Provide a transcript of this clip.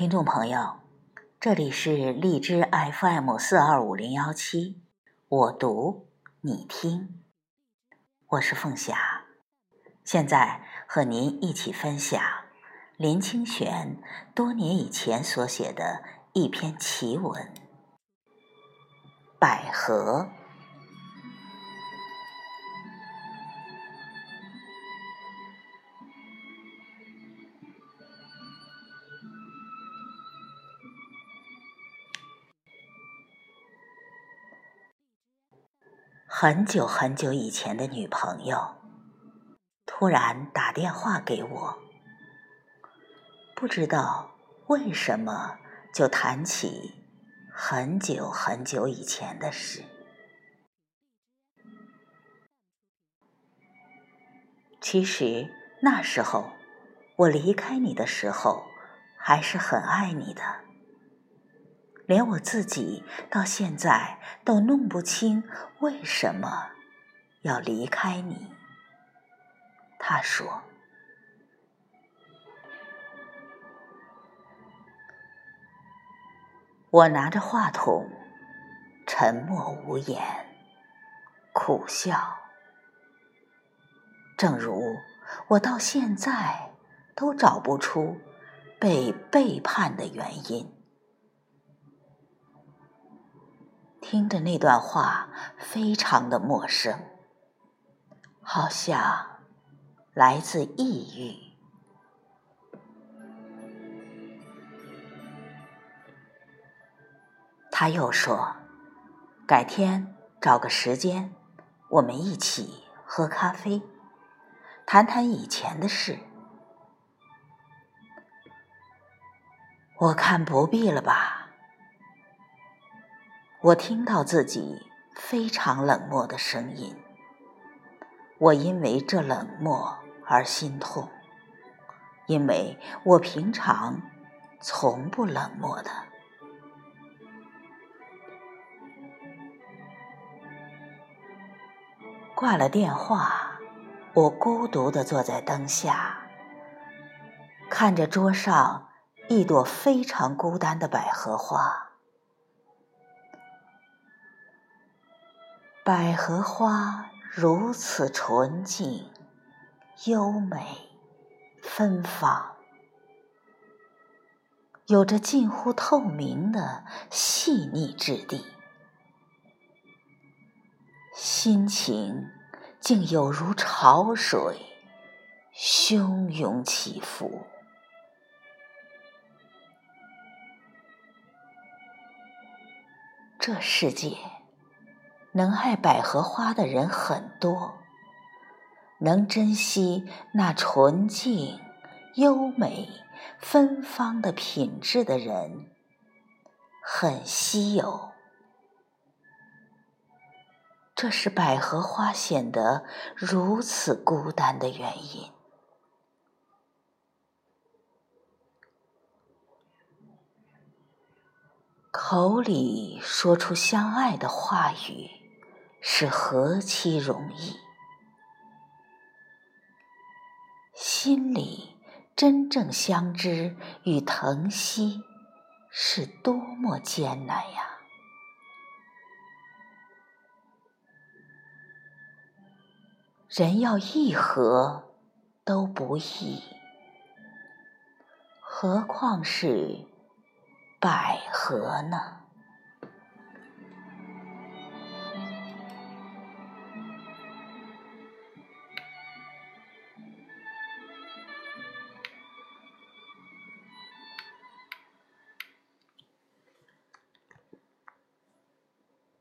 听众朋友，这里是荔枝 FM 四二五零幺七，我读你听，我是凤霞，现在和您一起分享林清玄多年以前所写的一篇奇文《百合》。很久很久以前的女朋友，突然打电话给我，不知道为什么就谈起很久很久以前的事。其实那时候，我离开你的时候，还是很爱你的。连我自己到现在都弄不清为什么要离开你。他说：“我拿着话筒，沉默无言，苦笑。正如我到现在都找不出被背叛的原因。”听着那段话，非常的陌生，好像来自异域。他又说：“改天找个时间，我们一起喝咖啡，谈谈以前的事。”我看不必了吧。我听到自己非常冷漠的声音，我因为这冷漠而心痛，因为我平常从不冷漠的。挂了电话，我孤独的坐在灯下，看着桌上一朵非常孤单的百合花。百合花如此纯净、优美、芬芳，有着近乎透明的细腻质地，心情竟有如潮水汹涌起伏。这世界。能爱百合花的人很多，能珍惜那纯净、优美、芬芳的品质的人很稀有。这是百合花显得如此孤单的原因。口里说出相爱的话语。是何其容易，心里真正相知与疼惜是多么艰难呀！人要一合都不易，何况是百合呢？